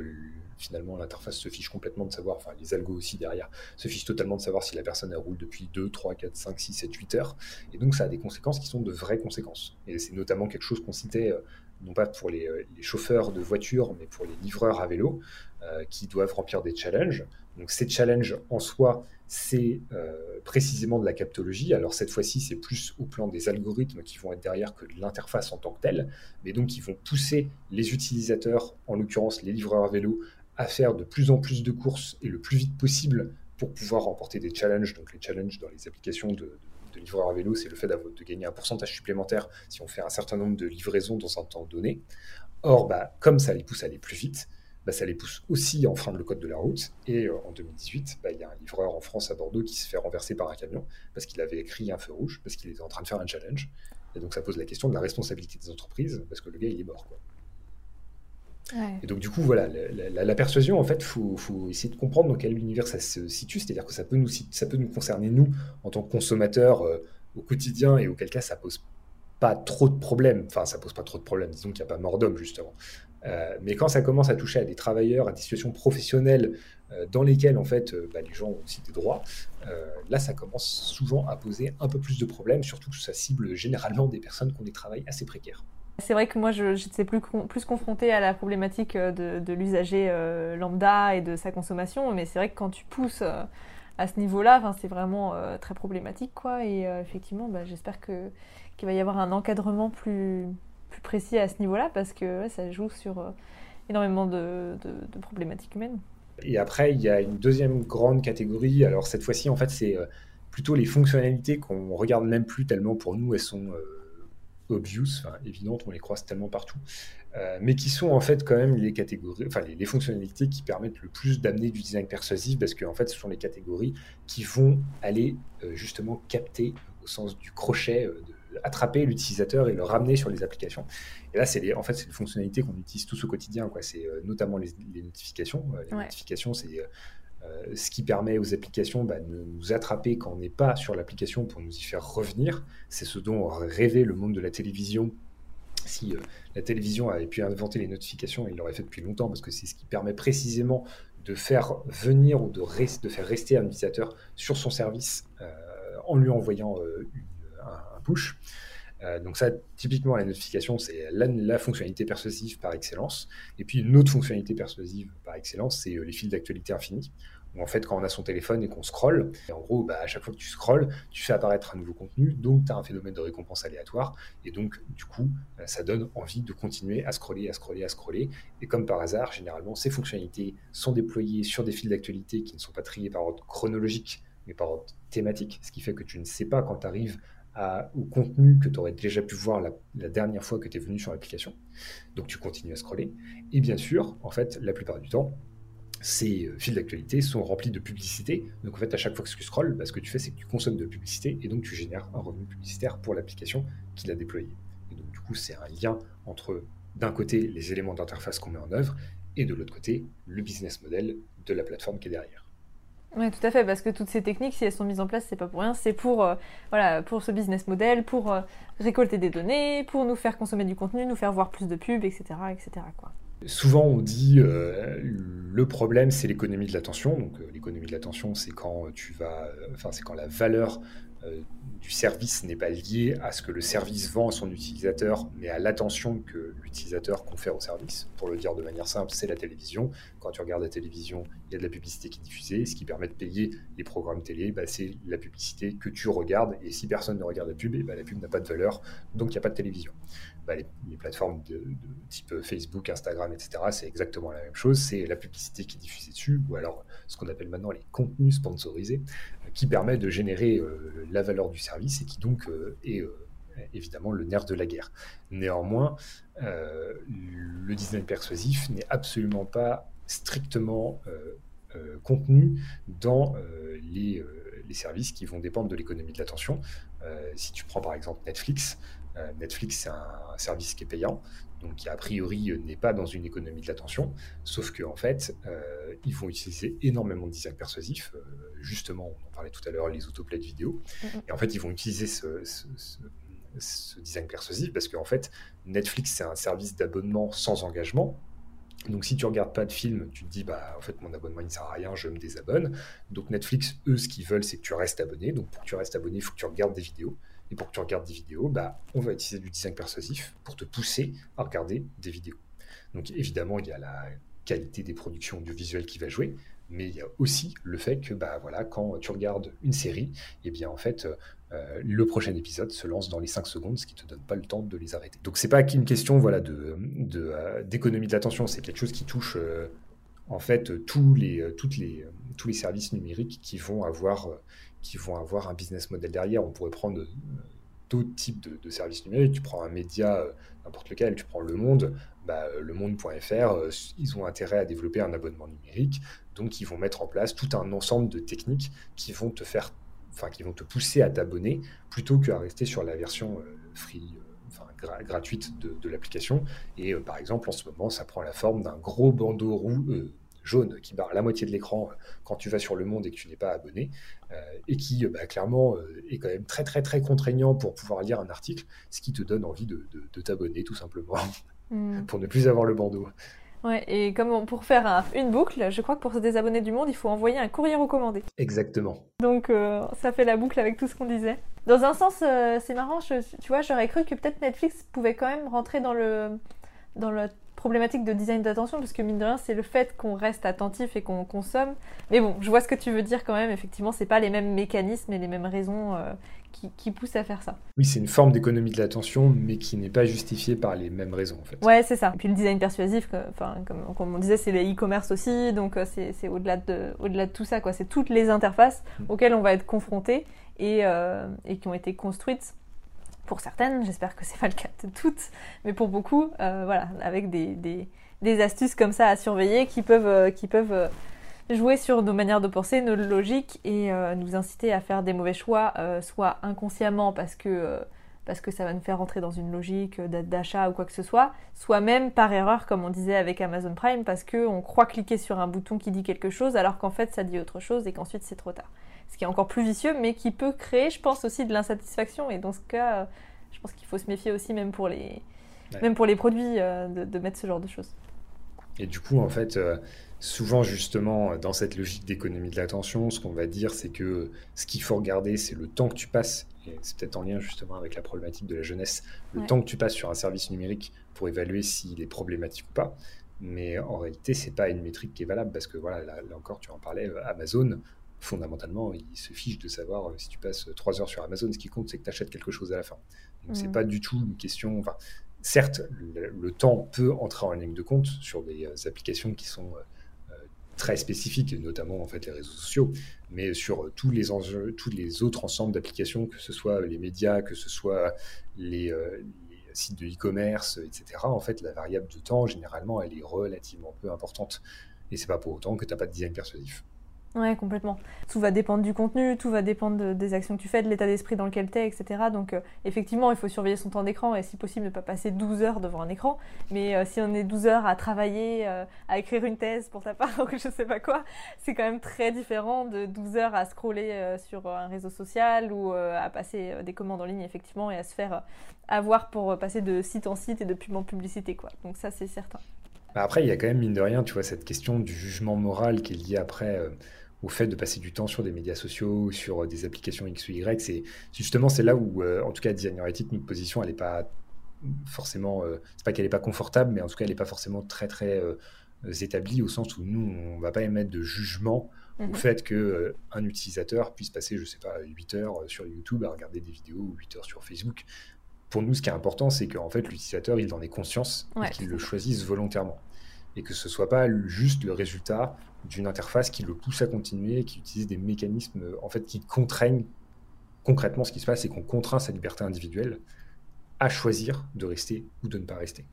finalement, l'interface se fiche complètement de savoir, enfin les algos aussi derrière, se fichent totalement de savoir si la personne roule depuis 2, 3, 4, 5, 6, 7, 8 heures. Et donc ça a des conséquences qui sont de vraies conséquences. Et c'est notamment quelque chose qu'on citait, euh, non pas pour les, euh, chauffeurs de voitures, mais pour les livreurs à vélo, euh, qui doivent remplir des challenges. Donc ces challenges en soi, c'est précisément de la captologie. Alors cette fois-ci, c'est plus au plan des algorithmes qui vont être derrière que de l'interface en tant que telle, mais donc qui vont pousser les utilisateurs, en l'occurrence les livreurs à vélo, à faire de plus en plus de courses et le plus vite possible pour pouvoir remporter des challenges. Donc les challenges dans les applications de, de, de livreurs à vélo, c'est le fait de gagner un pourcentage supplémentaire si on fait un certain nombre de livraisons dans un temps donné. Or, bah, comme ça les pousse à aller plus vite, bah, ça les pousse aussi à enfreindre le code de la route. Et euh, en 2018, bah, il y a un livreur en France à Bordeaux qui se fait renverser par un camion parce qu'il avait écrit un feu rouge, parce qu'il était en train de faire un challenge. Et donc ça pose la question de la responsabilité des entreprises, parce que le gars, il est mort. Quoi. Et donc, du coup, voilà, la, persuasion, en fait, il faut, essayer de comprendre dans quel univers ça se situe. C'est-à-dire que ça peut, nous, ça peut nous concerner, nous, en tant que consommateurs euh, au quotidien, et auquel cas, ça pose pas trop de problèmes. Enfin, ça pose pas trop de problèmes. Disons qu'il n'y a pas mort d'homme, justement. Euh, mais quand ça commence à toucher à des travailleurs, à des situations professionnelles euh, dans lesquelles, en fait, bah, les gens ont aussi des droits, là, ça commence souvent à poser un peu plus de problèmes, surtout que ça cible généralement des personnes qui ont des travails assez précaires. C'est vrai que moi, je- j'étais plus, plus confrontée à la problématique euh, de, l'usager euh, lambda et de sa consommation, mais c'est vrai que quand tu pousses euh, à ce niveau-là, c'est vraiment très problématique, quoi. Et effectivement, bah, j'espère qu'il va y avoir un encadrement plus, précis à ce niveau-là, parce que ça joue sur énormément de, problématiques humaines. Et après, il y a une deuxième grande catégorie. Alors cette fois-ci, en fait, c'est plutôt les fonctionnalités qu'on regarde même plus tellement pour nous. Elles sont obvious, enfin, évidentes, on les croise tellement partout. Euh, mais qui sont en fait quand même les catégories, enfin les, les fonctionnalités qui permettent le plus d'amener du design persuasif parce qu'en fait ce sont les catégories qui vont aller euh, justement capter au sens du crochet, euh, de attraper l'utilisateur et le ramener sur les applications. Et là, c'est les, en fait c'est les fonctionnalités qu'on utilise tous au quotidien, quoi. C'est euh, notamment les, les notifications. Euh, les Ouais. notifications, c'est euh, ce qui permet aux applications bah, de nous attraper quand on n'est pas sur l'application pour nous y faire revenir. C'est ce dont rêvait le monde de la télévision. Si euh, la télévision avait pu inventer les notifications, il l'aurait fait depuis longtemps parce que c'est ce qui permet précisément de faire venir ou de, faire rester un utilisateur sur son service euh, en lui envoyant euh, un, push. Euh, donc ça, typiquement, la notification, c'est la, la fonctionnalité persuasive par excellence. Et puis une autre fonctionnalité persuasive par excellence, c'est euh, les fils d'actualité infinis. En fait, quand on a son téléphone et qu'on scrolle, en gros, bah, à chaque fois que tu scrolles, tu fais apparaître un nouveau contenu, donc tu as un phénomène de récompense aléatoire, et donc du coup, euh, ça donne envie de continuer à scroller, à scroller, à scroller. Et comme par hasard, généralement, ces fonctionnalités sont déployées sur des fils d'actualité qui ne sont pas triés par ordre chronologique, mais par ordre thématique, ce qui fait que tu ne sais pas quand tu arrives au contenu que tu aurais déjà pu voir la, la dernière fois que tu es venu sur l'application. Donc tu continues à scroller. Et bien sûr, en fait, la plupart du temps, ces euh, fils d'actualité sont remplis de publicité. Donc en fait, à chaque fois que tu scrolles, bah, ce que tu fais, c'est que tu consommes de la publicité et donc tu génères un revenu publicitaire pour l'application qui l'a déployé. Et donc du coup, c'est un lien entre d'un côté les éléments d'interface qu'on met en œuvre et de l'autre côté le business model de la plateforme qui est derrière. Oui, tout à fait, parce que toutes ces techniques, si elles sont mises en place, c'est pas pour rien, c'est pour, euh, voilà, pour ce business model, pour euh, récolter des données, pour nous faire consommer du contenu, nous faire voir plus de pubs, etc., etc. Souvent, on dit euh, le problème, c'est l'économie de l'attention. Donc, euh, l'économie de l'attention, c'est quand tu vas, euh, enfin, c'est quand la valeur euh, du service n'est pas liée à ce que le service vend à son utilisateur, mais à l'attention que l'utilisateur confère au service. Pour le dire de manière simple, c'est la télévision. Quand tu regardes la télévision, il y a de la publicité qui est diffusée. Ce qui permet de payer les programmes télé, bah, c'est la publicité que tu regardes. Et si personne ne regarde la pub, et bah, la pub n'a pas de valeur, donc il n'y a pas de télévision. Bah, les, plateformes de, type Facebook, Instagram, etc., c'est exactement la même chose. C'est la publicité qui est diffusée dessus, ou alors ce qu'on appelle maintenant les contenus sponsorisés, euh, qui permet de générer euh, la valeur du service et qui donc euh, est évidemment le nerf de la guerre. Néanmoins, le design persuasif n'est absolument pas strictement contenu dans les, services qui vont dépendre de l'économie de l'attention. Si tu prends par exemple Netflix, Netflix c'est un, service qui est payant, donc qui a priori euh, n'est pas dans une économie de l'attention, sauf qu'en en fait, euh, ils vont utiliser énormément de design persuasif. Euh, justement, on en parlait tout à l'heure, les autoplays de vidéo. Mhm. Et en fait, ils vont utiliser ce, ce- ce- ce design persuasif parce qu'en fait, Netflix, c'est un service d'abonnement sans engagement. Donc, si tu regardes pas de film, tu te dis, bah, en fait, mon abonnement, il ne sert à rien, je me désabonne. Donc, Netflix, eux, ce qu'ils veulent, c'est que tu restes abonné. Donc, pour que tu restes abonné, il faut que tu regardes des vidéos. Et pour que tu regardes des vidéos, bah, on va utiliser du design persuasif pour te pousser à regarder des vidéos. Donc, évidemment, il y a la qualité des productions audiovisuelles qui va jouer, mais il y a aussi le fait que, bah, voilà, quand tu regardes une série, et bien, en fait, euh, le prochain épisode se lance dans les 5 secondes, ce qui te donne pas le temps de les arrêter. Donc c'est pas qu'une question voilà de de, euh, d'économie de l'attention, c'est quelque chose qui touche euh, en fait tous les services numériques qui vont avoir qui vont avoir un business model derrière. On pourrait prendre euh, d'autres types de, services numériques. Tu prends un média euh, n'importe lequel, tu prends Le Monde, bah, euh, le monde.fr, ils ont intérêt à développer un abonnement numérique, donc ils vont mettre en place tout un ensemble de techniques qui vont te faire enfin qui vont te pousser à t'abonner plutôt qu'à rester sur la version free, gratuite de, l'application. Et par exemple, en ce moment, ça prend la forme d'un gros bandeau roux, jaune qui barre la moitié de l'écran euh, quand tu vas sur le monde et que tu n'es pas abonné, euh, et qui euh, bah, clairement est quand même très très très contraignant pour pouvoir lire un article, ce qui te donne envie de, de- de t'abonner tout simplement Hmm. pour ne plus avoir le bandeau. Ouais, et comme pour faire un- une boucle, je crois que pour se désabonner du monde, il faut envoyer un courrier recommandé. Exactement. Donc euh, ça fait la boucle avec tout ce qu'on disait. Dans un sens, euh, c'est marrant, je- tu vois, j'aurais cru que peut-être Netflix pouvait quand même rentrer dans le, dans le problématique de design d'attention, parce que mine de rien, c'est le fait qu'on reste attentif et qu'on consomme. Mais bon, je vois ce que tu veux dire quand même. Effectivement, c'est pas les mêmes mécanismes et les mêmes raisons euh, qui, qui poussent à faire ça. Oui, c'est une forme d'économie de l'attention, mais qui n'est pas justifiée par les mêmes raisons, en fait. Ouais, c'est ça. Et puis le design persuasif, que- enfin, comme, comme on disait, c'est les e-commerce aussi, donc euh, c'est au-delà de, au-delà de tout ça, quoi. C'est toutes les interfaces Mm. auxquelles on va être confronté et, euh, et qui ont été construites pour certaines, j'espère que c'est pas le cas de toutes, mais pour beaucoup, euh, voilà, avec des, des, astuces comme ça à surveiller qui peuvent, euh, qui peuvent euh, jouer sur nos manières de penser, nos logiques et nous inciter à faire des mauvais choix, soit inconsciemment parce que, parce que ça va nous faire rentrer dans une logique d'a- d'achat ou quoi que ce soit, soit même par erreur, comme on disait avec Amazon Prime, parce qu'on croit cliquer sur un bouton qui dit quelque chose alors qu'en fait ça dit autre chose et qu'ensuite c'est trop tard. Ce qui est encore plus vicieux, mais qui peut créer, je pense, aussi de l'insatisfaction. Et dans ce cas, euh, je pense qu'il faut se méfier aussi, même pour les, Ouais. même pour les produits, euh, de, de mettre ce genre de choses. Et du coup, en fait, euh, souvent, justement, dans cette logique d'économie de l'attention, ce qu'on va dire, c'est que ce qu'il faut regarder, c'est le temps que tu passes. Et c'est peut-être en lien, justement, avec la problématique de la jeunesse. Le Ouais. temps que tu passes sur un service numérique pour évaluer s'il est problématique ou pas. Mais en réalité, c'est pas une métrique qui est valable parce que, voilà, là, là encore, tu en parlais, Amazon, fondamentalement, il se fiche de savoir euh, si tu passes trois heures sur Amazon. Ce qui compte, c'est que tu achètes quelque chose à la fin. Donc, c'est Mhm. pas du tout une question. Enfin, certes, le, le temps peut entrer en ligne de compte sur des euh, applications qui sont euh, très spécifiques, notamment en fait les réseaux sociaux, mais sur tous les enjeux, tous les autres ensembles d'applications, que ce soit les médias, que ce soit les, euh, les sites de e-commerce, etc. En fait, la variable de temps, généralement, elle est relativement peu importante. Et c'est pas pour autant que tu n'as pas de design persuasif. Ouais, complètement. Tout va dépendre du contenu, tout va dépendre de- des actions que tu fais, de l'état d'esprit dans lequel tu es, etc. Donc, euh, effectivement, il faut surveiller son temps d'écran et, si possible, ne pas passer 12 heures devant un écran. Mais euh, si on est 12 heures à travailler, euh, à écrire une thèse pour ta part ou je sais pas quoi, c'est quand même très différent de 12 heures à scroller sur un réseau social ou à passer des commandes en ligne, effectivement, et à se faire avoir pour passer de site en site et de pub en publicité, quoi. Donc, ça, c'est certain. Bah Après, il y a quand même, mine de rien, tu vois, cette question du jugement moral qui est liée après au fait de passer du temps sur des médias sociaux, sur euh, des applications X ou Y. C'est justement, c'est là où, euh, en tout cas, designer éthique, notre position, elle n'est pas forcément, euh, c'est pas qu'elle n'est pas confortable, mais en tout cas, elle n'est pas forcément très, très euh, établie au sens où nous, on va pas émettre de jugement au Mhm. fait que un utilisateur puisse passer, je sais pas, 8 heures sur YouTube à regarder des vidéos ou 8 heures sur Facebook. Pour nous, ce qui est important, c'est qu'en fait, l'utilisateur, il en ait conscience Ouais, et qu'il le choisisse volontairement. Et que ce soit pas juste le résultat d'une interface qui le pousse à continuer, qui utilise des mécanismes euh, en fait qui contraignent concrètement ce qui se passe, c'est qu'on contraint sa liberté individuelle à choisir de rester ou de ne pas rester.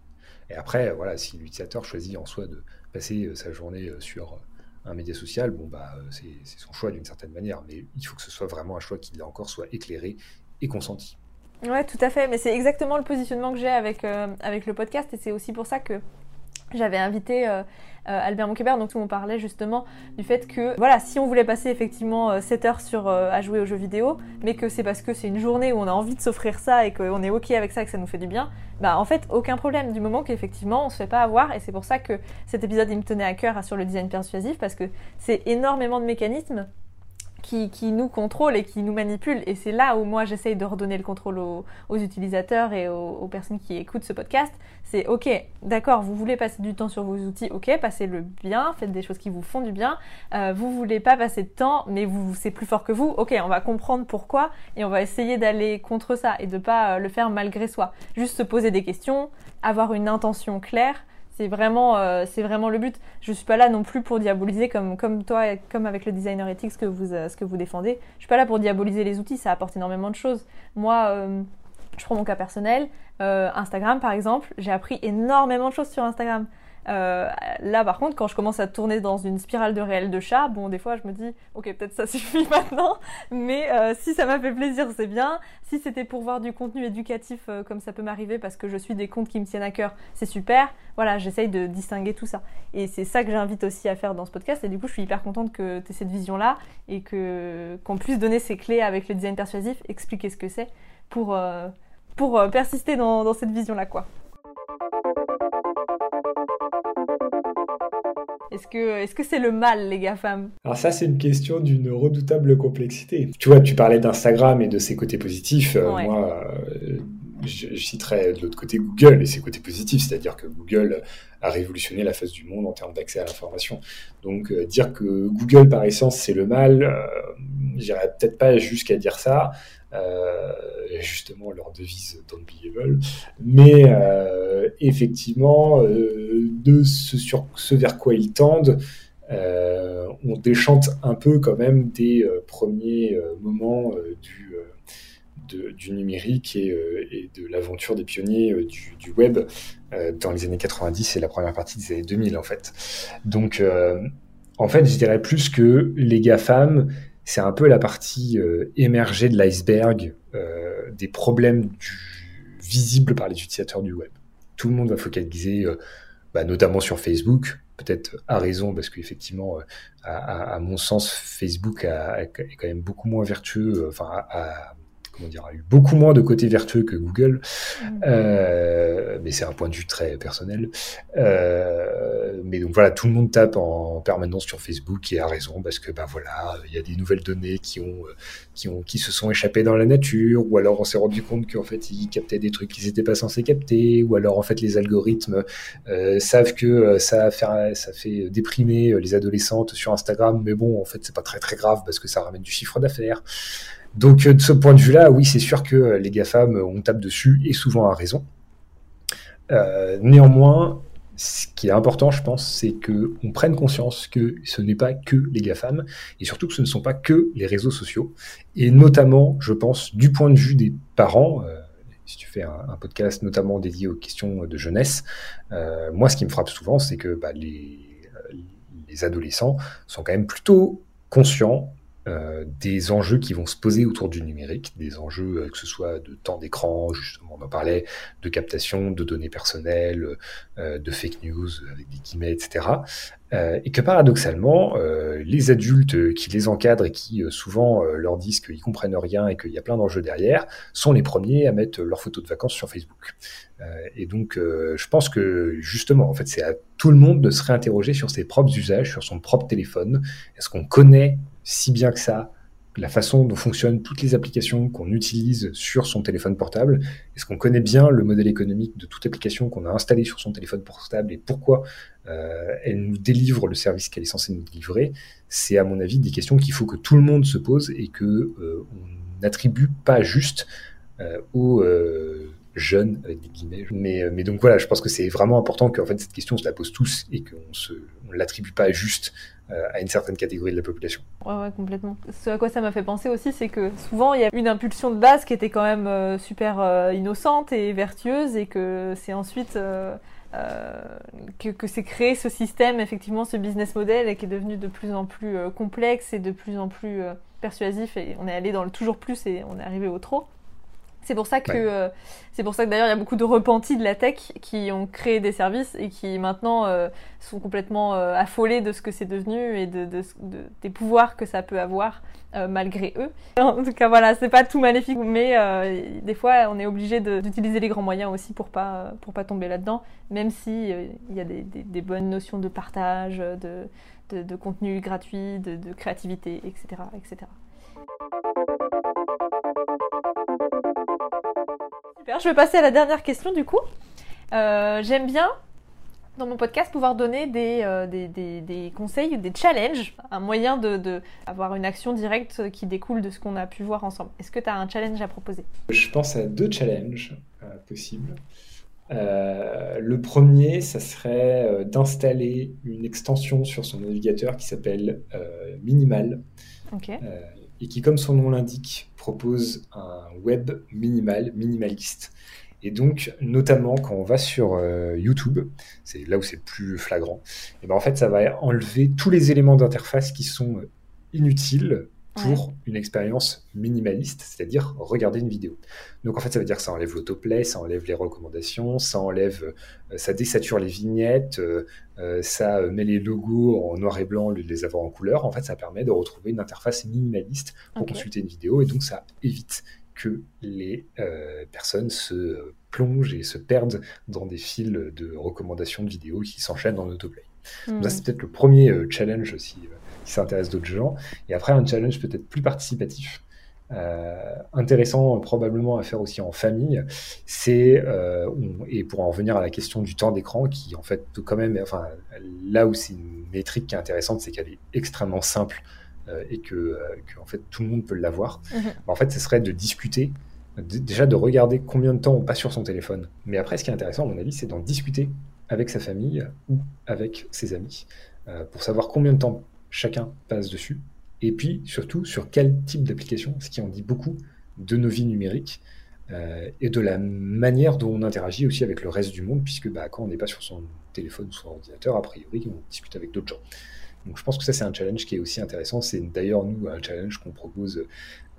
Et après, euh, voilà, si l'utilisateur choisit en soi de passer euh, sa journée sur un média social, bon bah c'est son choix d'une certaine manière, mais il faut que ce soit vraiment un choix qui là encore soit éclairé et consenti. Ouais, tout à fait. Mais c'est exactement le positionnement que j'ai avec, avec le podcast. Et c'est aussi pour ça que j'avais invité euh, euh, Albert Monkébert, donc où on parlait justement du fait que, voilà, si on voulait passer effectivement euh, 7 heures sur, euh, à jouer aux jeux vidéo, mais que c'est parce que c'est une journée où on a envie de s'offrir ça et qu'on est OK avec ça et que ça nous fait du bien, bah en fait, aucun problème, du moment qu'effectivement on se fait pas avoir. Et c'est pour ça que cet épisode, il me tenait à cœur sur le design persuasif, parce que c'est énormément de mécanismes qui, qui nous contrôlent et qui nous manipulent. Et c'est là où moi j'essaye de redonner le contrôle aux, utilisateurs et aux personnes qui écoutent ce podcast. C'est ok, d'accord, vous voulez passer du temps sur vos outils, ok, passez-le bien, faites des choses qui vous font du bien. Euh, vous voulez pas passer de temps, mais vous c'est plus fort que vous. Ok, on va comprendre pourquoi et on va essayer d'aller contre ça et de pas euh, le faire malgré soi. Juste se poser des questions, avoir une intention claire. C'est vraiment, euh, c'est vraiment le but. Je suis pas là non plus pour diaboliser comme, comme toi, et comme avec le designer ce que vous, ce que vous défendez. Je suis pas là pour diaboliser les outils, ça apporte énormément de choses. Moi, je prends mon cas personnel. Euh, Instagram, par exemple, j'ai appris énormément de choses sur Instagram. Euh, là, par contre, quand je commence à tourner dans une spirale de réel de chat, bon, des fois, je me dis, ok, peut-être ça suffit maintenant, mais euh, si ça m'a fait plaisir, c'est bien. Si c'était pour voir du contenu éducatif, comme ça peut m'arriver, parce que je suis des comptes qui me tiennent à cœur, c'est super. Voilà, j'essaye de distinguer tout ça. Et c'est ça que j'invite aussi à faire dans ce podcast. Et du coup, je suis hyper contente que tu aies cette vision-là et que qu'on puisse donner ces clés avec le design persuasif, expliquer ce que c'est pour, euh, pour euh, persister dans, dans cette vision-là, quoi. Est-ce que est-ce que c'est le mal, les GAFAM Alors ça, c'est une question d'une redoutable complexité. Tu vois, tu parlais d'Instagram et de ses côtés positifs. Euh, Ouais. Moi, euh, je, je citerai de l'autre côté Google et ses côtés positifs, c'est-à-dire que Google a révolutionné la face du monde en termes d'accès à l'information. Donc euh, dire que Google par essence c'est le mal, j'irais peut-être pas jusqu'à dire ça. Euh, justement leur devise Don't be evil, mais euh, effectivement euh, de ce vers quoi ils tendent, on déchante un peu quand même des premiers moments du, du numérique et, de l'aventure des pionniers du, web dans les années 90 et la première partie des années 2000 en fait. Donc en fait je dirais plus que les GAFAM c'est un peu la partie euh, émergée de l'iceberg euh, des problèmes visibles par les utilisateurs du web. Tout le monde va focaliser euh, bah, notamment sur Facebook, peut-être à raison, parce qu'effectivement, à, à, mon sens, Facebook est quand même beaucoup moins vertueux, enfin, comment dire, a eu beaucoup moins de côté vertueux que Google, mmh. euh, mais c'est un point de vue très personnel. Euh, mais donc voilà, tout le monde tape en permanence sur Facebook et a raison parce que ben voilà, il y a des nouvelles données qui ont, qui ont, qui se sont échappées dans la nature, ou alors on s'est rendu compte qu'en fait ils captaient des trucs qu'ils n'étaient pas censés capter, ou alors en fait les algorithmes euh, savent que ça fait, ça fait déprimer les adolescentes sur Instagram, mais bon, en fait c'est pas très très grave parce que ça ramène du chiffre d'affaires. Donc de ce point de vue-là, oui, c'est sûr que les GAFAM, on tape dessus et souvent à raison. Euh, néanmoins, ce qui est important, je pense, c'est que on prenne conscience que ce n'est pas que les GAFAM et surtout que ce ne sont pas que les réseaux sociaux. Et notamment, je pense, du point de vue des parents, euh, si tu fais un, podcast notamment dédié aux questions de jeunesse, euh, moi, ce qui me frappe souvent, c'est que bah, les adolescents sont quand même plutôt conscients euh, des enjeux qui vont se poser autour du numérique, des enjeux euh, que ce soit de temps d'écran, justement on en parlait, de captation de données personnelles, euh, de fake news avec des guillemets, etc. Euh, et que paradoxalement, les adultes qui les encadrent et qui souvent leur disent qu'ils comprennent rien et qu'il y a plein d'enjeux derrière, sont les premiers à mettre leurs photos de vacances sur Facebook. et donc je pense que justement, en fait, c'est à tout le monde de se réinterroger sur ses propres usages, sur son propre téléphone. Est-ce qu'on connaît si bien que ça, la façon dont fonctionnent toutes les applications qu'on utilise sur son téléphone portable. Est-ce qu'on connaît bien le modèle économique de toute application qu'on a installée sur son téléphone portable et pourquoi euh, elle nous délivre le service qu'elle est censée nous délivrer? C'est à mon avis des questions qu'il faut que tout le monde se pose et que euh, on n'attribue pas juste euh, aux jeunes avec des guillemets. Mais, mais donc voilà, je pense que c'est vraiment important qu'en fait cette question on se la pose tous et qu'on on l'attribue pas juste euh, à une certaine catégorie de la population. Ouais, complètement. Ce à quoi ça m'a fait penser aussi, c'est que souvent il y a une impulsion de base qui était quand même euh, super euh, innocente et vertueuse, et que c'est ensuite euh, que, que c'est créé ce système, effectivement, ce business model, et qui est devenu de plus en plus complexe et de plus en plus persuasif, et on est allé dans le toujours plus et on est arrivé au trop. C'est pour ça que ouais. euh, c'est pour ça que d'ailleurs il y a beaucoup de repentis de la tech qui ont créé des services et qui maintenant euh, sont complètement euh, affolés de ce que c'est devenu et de, de, de, des pouvoirs que ça peut avoir malgré eux. En tout cas voilà, c'est pas tout maléfique, mais des fois on est obligé d'utiliser les grands moyens aussi pour pas pour pas tomber là-dedans, même si il y a des, des, des, bonnes notions de partage, de, de contenu gratuit, de, créativité, etc., etc. Super, je vais passer à la dernière question du coup. Euh, J'aime bien dans mon podcast pouvoir donner des, euh, des, des, des, conseils, des challenges, un moyen de, de avoir une action directe qui découle de ce qu'on a pu voir ensemble. Est-ce que tu as un challenge à proposer? Je pense à deux challenges euh, possibles. Euh, le premier, ça serait d'installer une extension sur son navigateur qui s'appelle Minimal. Okay et qui, comme son nom l'indique, propose un web minimal, minimaliste. Et donc, notamment quand on va sur euh, YouTube, c'est là où c'est plus flagrant, et ben en fait, ça va enlever tous les éléments d'interface qui sont inutiles pour ouais. une expérience minimaliste, c'est-à-dire regarder une vidéo. Donc en fait, ça veut dire que ça enlève l'autoplay, ça enlève les recommandations, ça enlève, euh, ça désature les vignettes, euh, ça met les logos en noir et blanc au lieu de les avoir en couleur. En fait, ça permet de retrouver une interface minimaliste pour okay. consulter une vidéo et donc ça évite que les euh, personnes se plongent et se perdent dans des fils de recommandations de vidéos qui s'enchaînent en autoplay. Mmh. Donc ça, c'est peut-être le premier euh, challenge aussi qui s'intéresse d'autres gens. Et après, un challenge peut-être plus participatif. euh, intéressant probablement à faire aussi en famille, c'est, euh, et pour en revenir à la question du temps d'écran, qui en fait peut quand même, enfin là où c'est une métrique qui est intéressante, c'est qu'elle est extrêmement simple euh, et que, que, en fait tout le monde peut l'avoir. Mhm. En fait, ce serait de discuter, déjà de regarder combien de temps on passe sur son téléphone. Mais après, ce qui est intéressant, à mon avis, c'est d'en discuter avec sa famille ou avec ses amis pour savoir combien de temps chacun passe dessus. Et puis surtout sur quel type d'application, ce qui en dit beaucoup de nos vies numériques euh, et de la manière dont on interagit aussi avec le reste du monde, puisque bah, quand on n'est pas sur son téléphone ou son ordinateur, a priori, on discute avec d'autres gens. Donc je pense que ça c'est un challenge qui est aussi intéressant. C'est d'ailleurs nous un challenge qu'on propose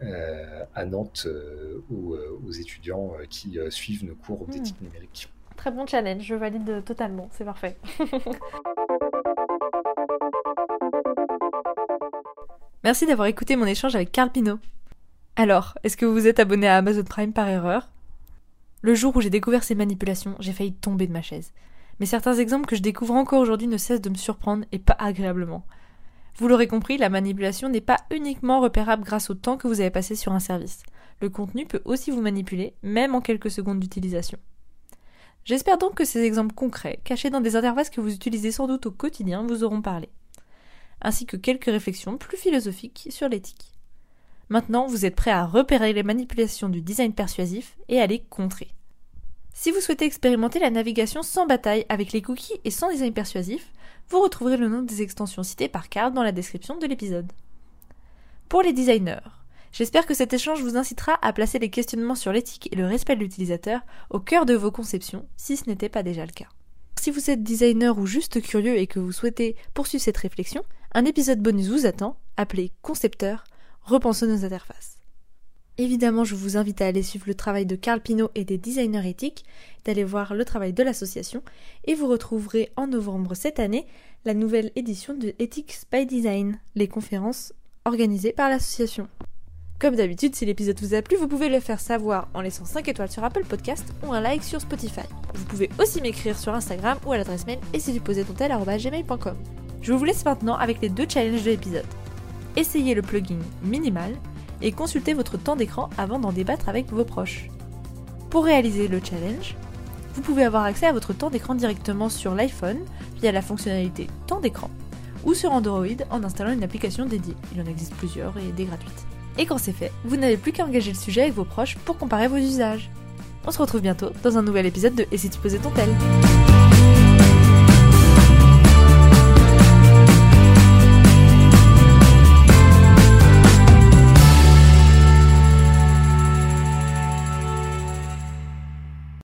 euh, à Nantes euh, aux, aux étudiants qui suivent nos cours d'éthique numérique. Très bon challenge, je valide totalement, c'est parfait. Merci d'avoir écouté mon échange avec Carl Pino. Alors, est-ce que vous vous êtes abonné à Amazon Prime par erreur? Le jour où j'ai découvert ces manipulations, j'ai failli tomber de ma chaise. Mais certains exemples que je découvre encore aujourd'hui ne cessent de me surprendre et pas agréablement. Vous l'aurez compris, la manipulation n'est pas uniquement repérable grâce au temps que vous avez passé sur un service. Le contenu peut aussi vous manipuler, même en quelques secondes d'utilisation. J'espère donc que ces exemples concrets, cachés dans des interfaces que vous utilisez sans doute au quotidien, vous auront parlé, ainsi que quelques réflexions plus philosophiques sur l'éthique. Maintenant, vous êtes prêt à repérer les manipulations du design persuasif et à les contrer. Si vous souhaitez expérimenter la navigation sans bataille avec les cookies et sans design persuasif, vous retrouverez le nom des extensions citées par Carl dans la description de l'épisode. Pour les designers, j'espère que cet échange vous incitera à placer les questionnements sur l'éthique et le respect de l'utilisateur au cœur de vos conceptions, si ce n'était pas déjà le cas. Si vous êtes designer ou juste curieux et que vous souhaitez poursuivre cette réflexion, un épisode bonus vous attend, appelé Concepteur, repensons nos interfaces. Évidemment, je vous invite à aller suivre le travail de Carl Pino et des designers éthiques, d'aller voir le travail de l'association, et vous retrouverez en novembre cette année la nouvelle édition de Ethics by Design, les conférences organisées par l'association. Comme d'habitude, si l'épisode vous a plu, vous pouvez le faire savoir en laissant 5 étoiles sur Apple Podcast ou un like sur Spotify. Vous pouvez aussi m'écrire sur Instagram ou à l'adresse mail essayduposertontel.gmail.com. Je vous laisse maintenant avec les deux challenges de l'épisode. Essayez le plugin minimal et consultez votre temps d'écran avant d'en débattre avec vos proches. Pour réaliser le challenge, vous pouvez avoir accès à votre temps d'écran directement sur l'iPhone via la fonctionnalité temps d'écran ou sur Android en installant une application dédiée. Il en existe plusieurs et des gratuites. Et quand c'est fait, vous n'avez plus qu'à engager le sujet avec vos proches pour comparer vos usages. On se retrouve bientôt dans un nouvel épisode de Et si tu posais ton tel?